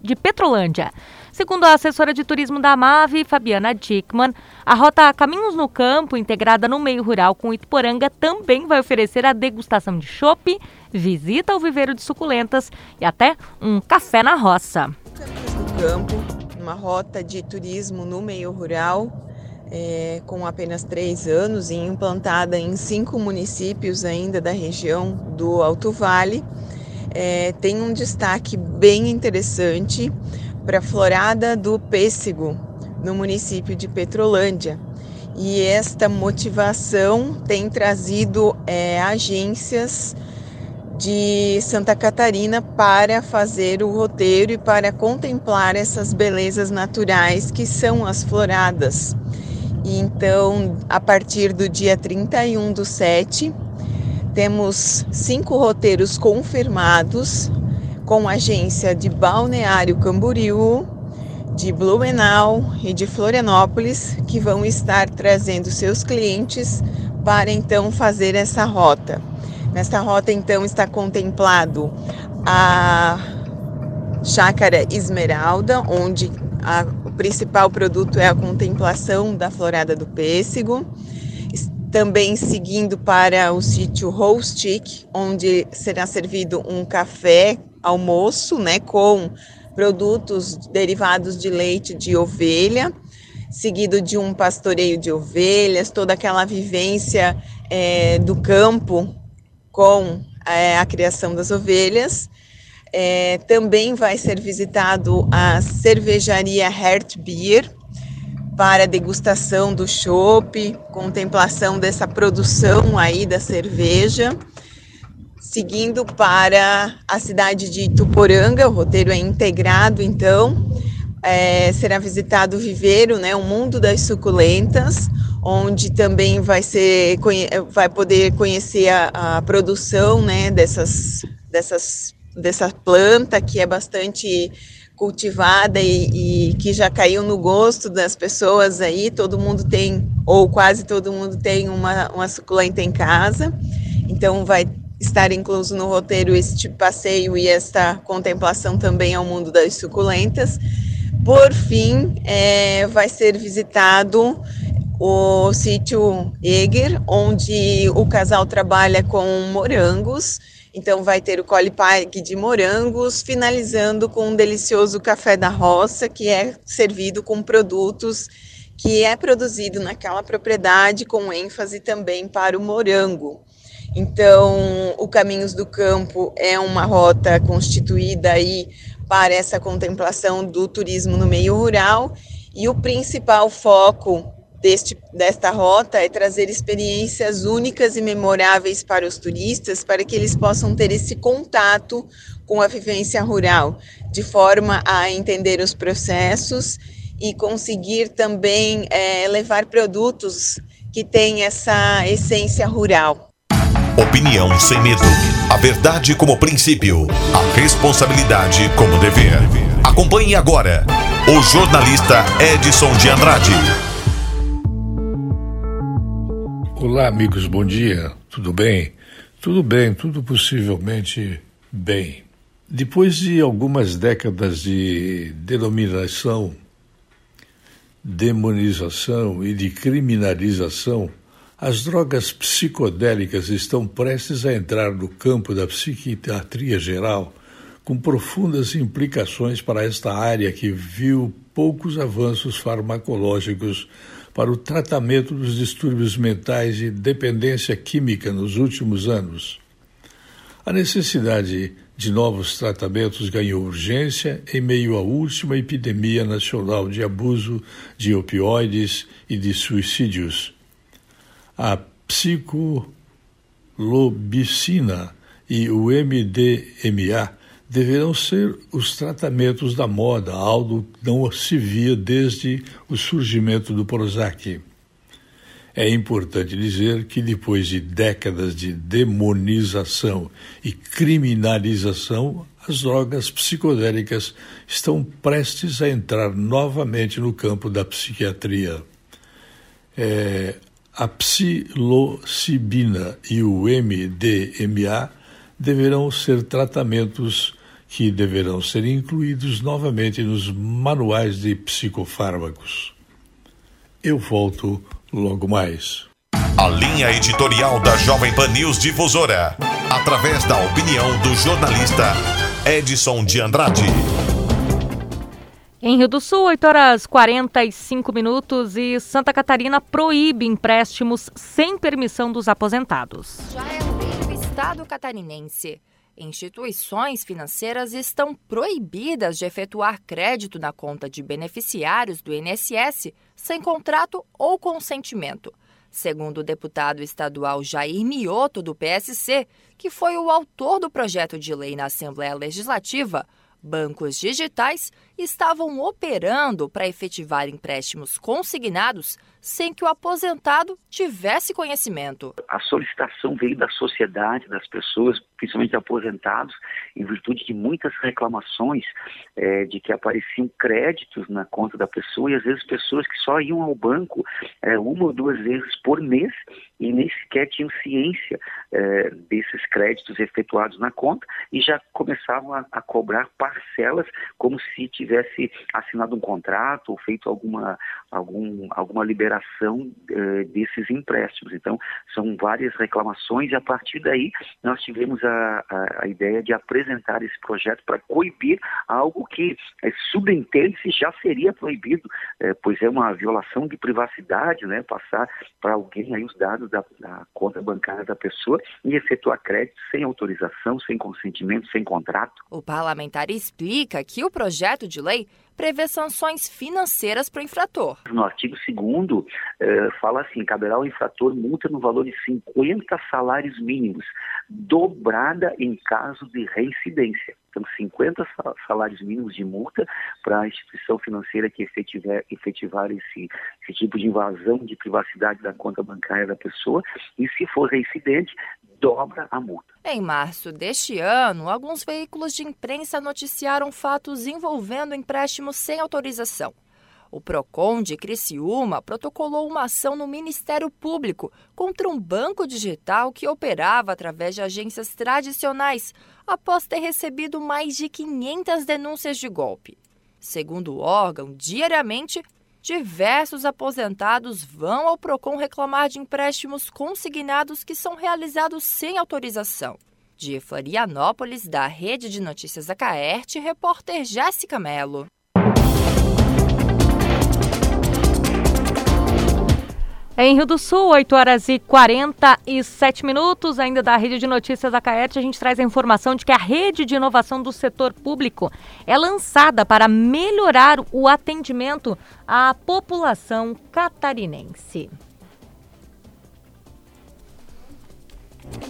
de Petrolândia. Segundo a assessora de turismo da MAVE, Fabiana Dickman, a rota Caminhos no Campo, integrada no meio rural com Ituporanga, também vai oferecer a degustação de chopp, visita ao viveiro de suculentas e até um café na roça. Caminhos no Campo, uma rota de turismo no meio rural, é, com apenas três anos e implantada em cinco municípios ainda da região do Alto Vale, é, tem um destaque bem interessante para a Florada do Pêssego, no município de Petrolândia. E esta motivação tem trazido é, agências de Santa Catarina para fazer o roteiro e para contemplar essas belezas naturais que são as floradas. E então, a partir do dia 31 do 7, temos cinco roteiros confirmados com agência de Balneário Camboriú, de Blumenau e de Florianópolis, que vão estar trazendo seus clientes para então fazer essa rota. Nesta rota então está contemplado a Chácara Esmeralda, onde a, o principal produto é a contemplação da florada do pêssego. Também seguindo para o sítio Roastic, onde será servido um café almoço, né, com produtos derivados de leite de ovelha, seguido de um pastoreio de ovelhas, toda aquela vivência é, do campo com é, a criação das ovelhas. É, também vai ser visitado a cervejaria Hert Beer para degustação do chopp, contemplação dessa produção aí da cerveja. Seguindo para a cidade de Tuporanga, o roteiro é integrado, então, é, será visitado o viveiro, né, o mundo das suculentas, onde também vai ser vai poder conhecer a, a produção, né, dessas dessas dessa planta que é bastante cultivada e, e, que já caiu no gosto das pessoas aí, todo mundo tem, ou quase todo mundo tem uma, uma suculenta em casa, então vai estar incluso no roteiro este passeio e esta contemplação também ao mundo das suculentas. Por fim, é, vai ser visitado o sítio Eger, onde o casal trabalha com morangos, então vai ter o Cole Park de morangos, finalizando com um delicioso café da roça, que é servido com produtos que é produzido naquela propriedade, com ênfase também para o morango. Então, o Caminhos do Campo é uma rota constituída aí para essa contemplação do turismo no meio rural e o principal foco deste, desta rota é trazer experiências únicas e memoráveis para os turistas, para que eles possam ter esse contato com a vivência rural, de forma a entender os processos e conseguir também é, levar produtos que têm essa essência rural. Opinião sem medo. A verdade como princípio. A responsabilidade como dever. Acompanhe agora o jornalista Edson de Andrade. Olá, amigos, bom dia. Tudo bem? Tudo bem, tudo possivelmente bem. Depois de algumas décadas de denominação, demonização e de criminalização, as drogas psicodélicas estão prestes a entrar no campo da psiquiatria geral, com profundas implicações para esta área que viu poucos avanços farmacológicos para o tratamento dos distúrbios mentais e dependência química nos últimos anos. A necessidade de novos tratamentos ganhou urgência em meio à última epidemia nacional de abuso de opioides e de suicídios. A psicolobicina e o MDMA deverão ser os tratamentos da moda, algo que não se via desde o surgimento do Prozac. É importante dizer que depois de décadas de demonização e criminalização, as drogas psicodélicas estão prestes a entrar novamente no campo da psiquiatria. É, a psilocibina e o MDMA deverão ser tratamentos que deverão ser incluídos novamente nos manuais de psicofármacos. Eu volto logo mais. A linha editorial da Jovem Pan News Difusora, através da opinião do jornalista Edson de Andrade. Em Rio do Sul, 8 horas 45 minutos e Santa Catarina proíbe empréstimos sem permissão dos aposentados. Já é do Estado catarinense. Instituições financeiras estão proibidas de efetuar crédito na conta de beneficiários do INSS sem contrato ou consentimento, segundo o deputado estadual Jair Mioto, do PSC, que foi o autor do projeto de lei na Assembleia Legislativa. Bancos digitais estavam operando para efetivar empréstimos consignados sem que o aposentado tivesse conhecimento. A solicitação veio da sociedade, das pessoas, principalmente aposentados, em virtude de muitas reclamações é, de que apareciam créditos na conta da pessoa e às vezes pessoas que só iam ao banco é, uma ou duas vezes por mês e nem sequer tinham ciência é, desses créditos efetuados na conta e já começavam a, a cobrar parcelas como se tivesse assinado um contrato ou feito alguma, algum, alguma liberação eh, desses empréstimos. Então, são várias reclamações e a partir daí nós tivemos a, a, a ideia de apresentar esse projeto para coibir algo que é, subentende-se já seria proibido, é, pois é uma violação de privacidade, né, passar para alguém aí os dados da, da conta bancária da pessoa e efetuar crédito sem autorização, sem consentimento, sem contrato. O parlamentar explica que o projeto de lei prevê sanções financeiras para o infrator. No artigo 2 eh, fala assim, caberá ao infrator multa no valor de 50 salários mínimos, dobrada em caso de reincidência. Então, 50 salários mínimos de multa para a instituição financeira que efetivar, efetivar esse, esse tipo de invasão de privacidade da conta bancária da pessoa, e se for reincidente, dobra a multa. Em março deste ano, alguns veículos de imprensa noticiaram fatos envolvendo empréstimos sem autorização. O PROCON de Criciúma protocolou uma ação no Ministério Público contra um banco digital que operava através de agências tradicionais, após ter recebido mais de 500 denúncias de golpe. Segundo o órgão, diariamente diversos aposentados vão ao PROCON reclamar de empréstimos consignados que são realizados sem autorização. De Florianópolis, da Rede de Notícias da Caerte, repórter Jéssica Mello. Em Rio do Sul, 8 horas e 47 minutos, ainda da Rede de Notícias da Caete, a gente traz a informação de que a rede de inovação do setor público é lançada para melhorar o atendimento à população catarinense.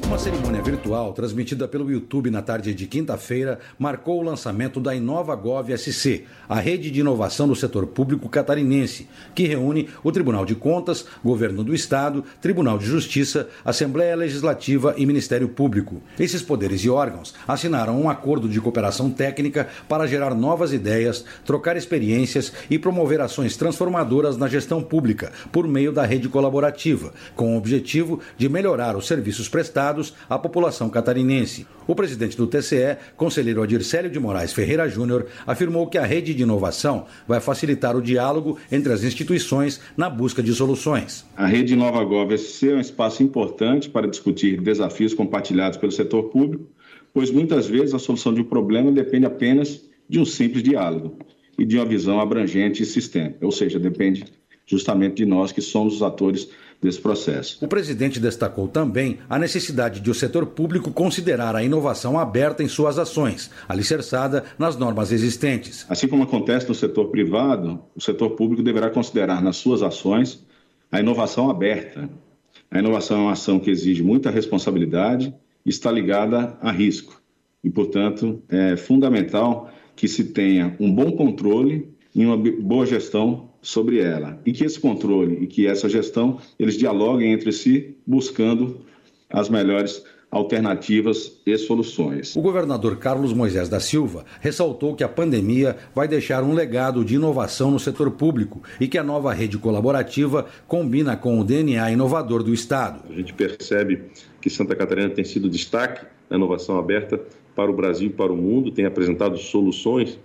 Uma cerimônia virtual transmitida pelo YouTube na tarde de quinta-feira marcou o lançamento da InovaGov SC, a rede de inovação do setor público catarinense, que reúne o Tribunal de Contas, Governo do Estado, Tribunal de Justiça, Assembleia Legislativa e Ministério Público. Esses poderes e órgãos assinaram um acordo de cooperação técnica para gerar novas ideias, trocar experiências e promover ações transformadoras na gestão pública por meio da rede colaborativa, com o objetivo de melhorar os serviços prestados prestados à população catarinense. O presidente do TCE, conselheiro Adircélio de Moraes Ferreira Júnior, afirmou que a rede de inovação vai facilitar o diálogo entre as instituições na busca de soluções. A rede Nova GovSC é um espaço importante para discutir desafios compartilhados pelo setor público, pois muitas vezes a solução de um problema depende apenas de um simples diálogo e de uma visão abrangente e sistêmica, ou seja, depende justamente de nós que somos os atores desse processo. O presidente destacou também a necessidade de o setor público considerar a inovação aberta em suas ações, alicerçada nas normas existentes. Assim como acontece no setor privado, o setor público deverá considerar nas suas ações a inovação aberta. A inovação é uma ação que exige muita responsabilidade e está ligada a risco. E, portanto, é fundamental que se tenha um bom controle e uma boa gestão sobre ela e que esse controle e que essa gestão eles dialoguem entre si buscando as melhores alternativas e soluções. O governador Carlos Moisés da Silva ressaltou que a pandemia vai deixar um legado de inovação no setor público e que a nova rede colaborativa combina com o DNA inovador do Estado. A gente percebe que Santa Catarina tem sido destaque na inovação aberta para o Brasil e para o mundo, tem apresentado soluções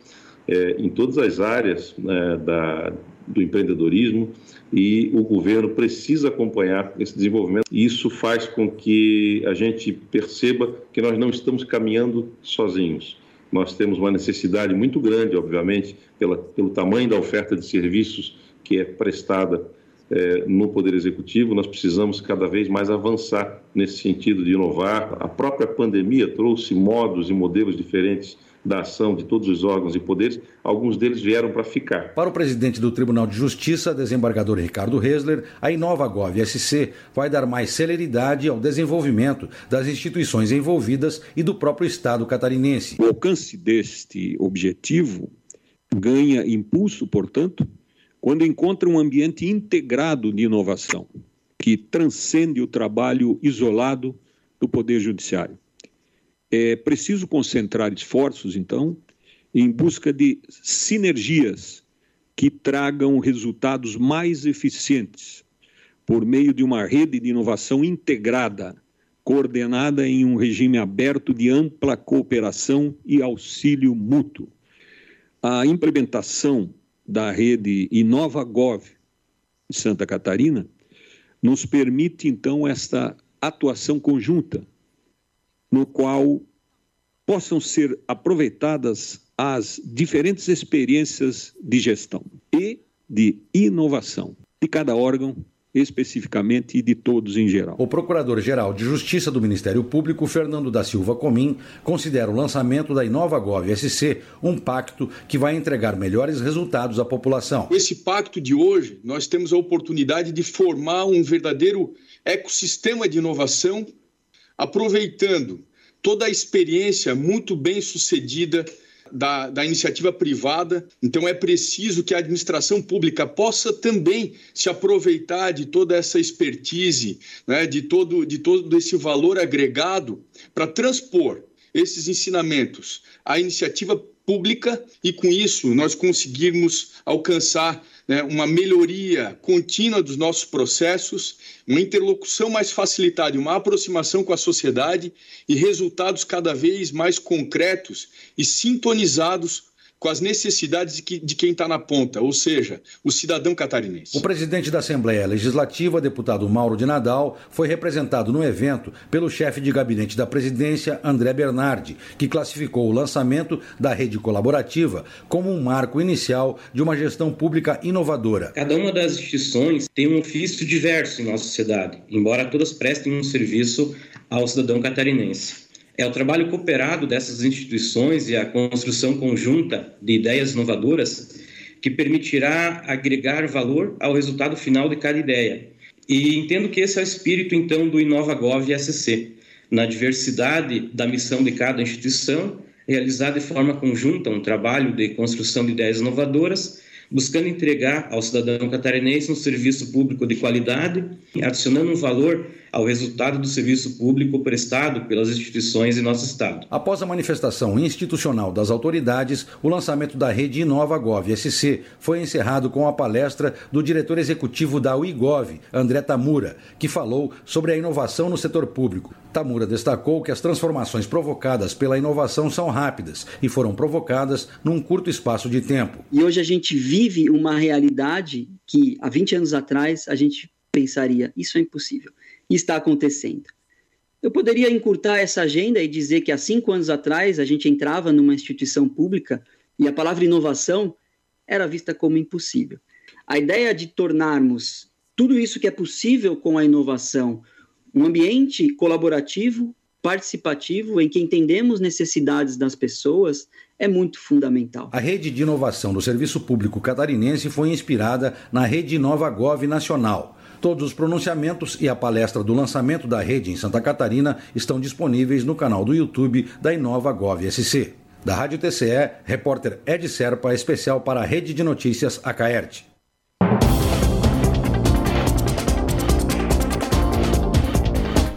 é, em todas as áreas né, da, do empreendedorismo e o governo precisa acompanhar esse desenvolvimento. Isso faz com que a gente perceba que nós não estamos caminhando sozinhos. Nós temos uma necessidade muito grande, obviamente, pela, pelo tamanho da oferta de serviços que é prestada é, no Poder Executivo, nós precisamos cada vez mais avançar nesse sentido de inovar. A própria pandemia trouxe modos e modelos diferentes da ação de todos os órgãos e poderes, alguns deles vieram para ficar. Para o presidente do Tribunal de Justiça, desembargador Ricardo Resler, a Inova Gov SC vai dar mais celeridade ao desenvolvimento das instituições envolvidas e do próprio Estado catarinense. O alcance deste objetivo ganha impulso, portanto, quando encontra um ambiente integrado de inovação, que transcende o trabalho isolado do Poder Judiciário. É preciso concentrar esforços, então, em busca de sinergias que tragam resultados mais eficientes por meio de uma rede de inovação integrada, coordenada em um regime aberto de ampla cooperação e auxílio mútuo. A implementação da rede InovaGov de Santa Catarina nos permite, então, esta atuação conjunta, no qual possam ser aproveitadas as diferentes experiências de gestão e de inovação de cada órgão especificamente e de todos em geral. O Procurador-Geral de Justiça do Ministério Público, Fernando da Silva Comim, considera o lançamento da InovaGov SC um pacto que vai entregar melhores resultados à população. Com esse pacto de hoje, nós temos a oportunidade de formar um verdadeiro ecossistema de inovação, aproveitando toda a experiência muito bem sucedida da, da, iniciativa privada. Então, é preciso que a administração pública possa também se aproveitar de toda essa expertise, né, de, todo, de todo esse valor agregado, para transpor esses ensinamentos à iniciativa pública e, com isso, nós conseguirmos alcançar né, uma melhoria contínua dos nossos processos, uma interlocução mais facilitada, uma aproximação com a sociedade e resultados cada vez mais concretos e sintonizados com as necessidades de, que, de quem está na ponta, ou seja, o cidadão catarinense. O presidente da Assembleia Legislativa, deputado Mauro de Nadal, foi representado no evento pelo chefe de gabinete da presidência, André Bernardi, que classificou o lançamento da rede colaborativa como um marco inicial de uma gestão pública inovadora. Cada uma das instituições tem um ofício diverso em nossa sociedade, embora todas prestem um serviço ao cidadão catarinense. É o trabalho cooperado dessas instituições e a construção conjunta de ideias inovadoras que permitirá agregar valor ao resultado final de cada ideia. E entendo que esse é o espírito, então, do InovaGov SC, na diversidade da missão de cada instituição, realizar de forma conjunta um trabalho de construção de ideias inovadoras buscando entregar ao cidadão catarinense um serviço público de qualidade, adicionando um valor ao resultado do serviço público prestado pelas instituições em nosso Estado. Após a manifestação institucional das autoridades, o lançamento da rede Inova Gov SC foi encerrado com a palestra do diretor executivo da UIGOV, André Tamura, que falou sobre a inovação no setor público. Tamura destacou que as transformações provocadas pela inovação são rápidas e foram provocadas num curto espaço de tempo. E hoje a gente vive uma realidade que há 20 anos atrás a gente pensaria isso é impossível está acontecendo. Eu poderia encurtar essa agenda e dizer que há cinco anos atrás a gente entrava numa instituição pública e a palavra inovação era vista como impossível. A ideia de tornarmos tudo isso que é possível com a inovação um ambiente colaborativo, participativo, em que entendemos necessidades das pessoas, é muito fundamental. A rede de inovação do Serviço Público Catarinense foi inspirada na rede InovaGov Nacional. Todos os pronunciamentos e a palestra do lançamento da rede em Santa Catarina estão disponíveis no canal do YouTube da InovaGov SC. Da Rádio TCE, repórter Ed Serpa, especial para a Rede de Notícias Acaerte.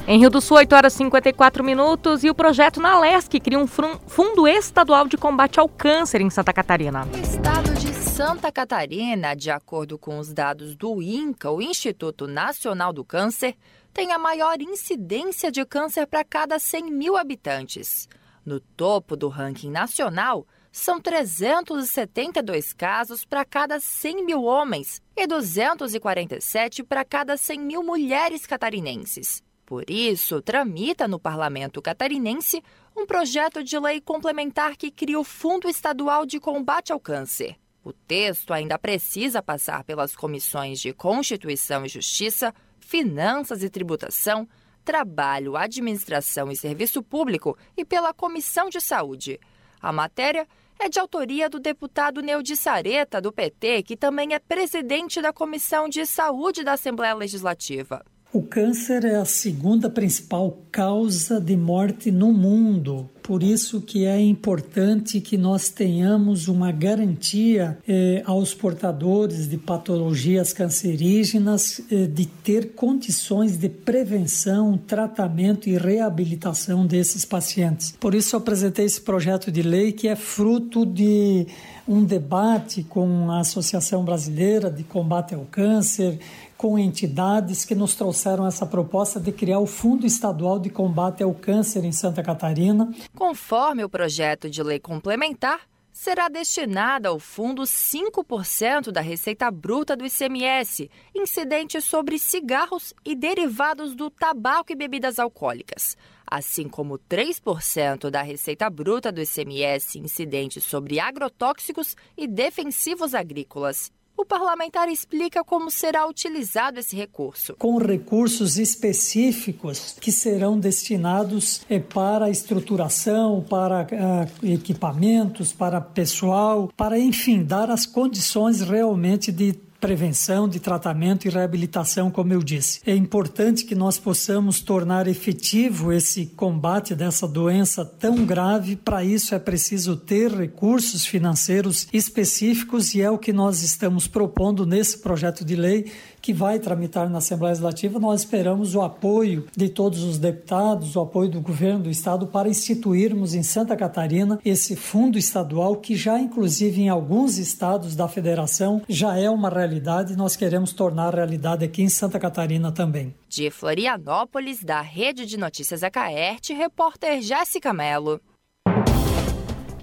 Em Rio do Sul, 8 horas e 54 minutos, e o projeto na LESC cria um fundo estadual de combate ao câncer em Santa Catarina. Estado Santa Catarina, de acordo com os dados do INCA, o Instituto Nacional do Câncer, tem a maior incidência de câncer para cada 100 mil habitantes. No topo do ranking nacional, são 372 casos para cada 100 mil homens e 247 para cada 100 mil mulheres catarinenses. Por isso, tramita no parlamento catarinense um projeto de lei complementar que cria o Fundo Estadual de Combate ao Câncer. O texto ainda precisa passar pelas comissões de Constituição e Justiça, Finanças e Tributação, Trabalho, Administração e Serviço Público e pela Comissão de Saúde. A matéria é de autoria do deputado Neudi Sareta, do PT, que também é presidente da Comissão de Saúde da Assembleia Legislativa. O câncer é a segunda principal causa de morte no mundo. Por isso que é importante que nós tenhamos uma garantia eh, aos portadores de patologias cancerígenas eh, de ter condições de prevenção, tratamento e reabilitação desses pacientes. Por isso apresentei esse projeto de lei que é fruto de um debate com a Associação Brasileira de Combate ao Câncer, com entidades que nos trouxeram essa proposta de criar o Fundo Estadual de Combate ao Câncer em Santa Catarina. Conforme o projeto de lei complementar, será destinada ao fundo 5% da receita bruta do ICMS, incidente sobre cigarros e derivados do tabaco e bebidas alcoólicas, assim como 3% da receita bruta do ICMS incidente sobre agrotóxicos e defensivos agrícolas. O parlamentar explica como será utilizado esse recurso. Com recursos específicos que serão destinados é, para estruturação, para uh, equipamentos, para pessoal, para, enfim, dar as condições realmente de prevenção, de tratamento e reabilitação, como eu disse. É importante que nós possamos tornar efetivo esse combate dessa doença tão grave. Para isso é preciso ter recursos financeiros específicos e é o que nós estamos propondo nesse projeto de lei que vai tramitar na Assembleia Legislativa. Nós esperamos o apoio de todos os deputados, o apoio do governo do estado para instituirmos em Santa Catarina esse fundo estadual que já inclusive em alguns estados da federação já é uma realidade. Nós queremos tornar realidade aqui em Santa Catarina também. De Florianópolis, da Rede de Notícias Acaerte, repórter Jéssica Mello.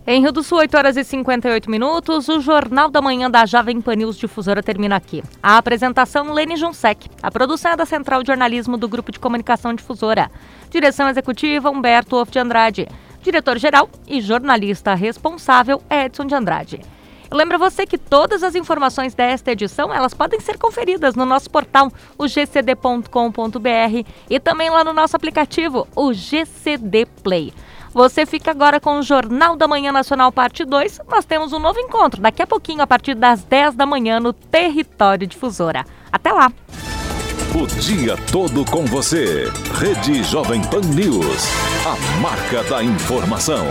Em Rio do Sul, 8 horas e 58 minutos, o Jornal da Manhã da Jovem Pan News Difusora termina aqui. A apresentação, Lene Junsec. A produção é da Central de Jornalismo do Grupo de Comunicação Difusora. Direção executiva, Humberto Wolff de Andrade. Diretor-geral e jornalista responsável, Edson de Andrade. Eu lembro você que todas as informações desta edição elas podem ser conferidas no nosso portal, o gcd.com.br e também lá no nosso aplicativo, o GCD Play. Você fica agora com o Jornal da Manhã Nacional Parte 2. Nós temos um novo encontro daqui a pouquinho, a partir das 10 da manhã, no Território Difusora. Até lá! O dia todo com você. Rede Jovem Pan News. A marca da informação.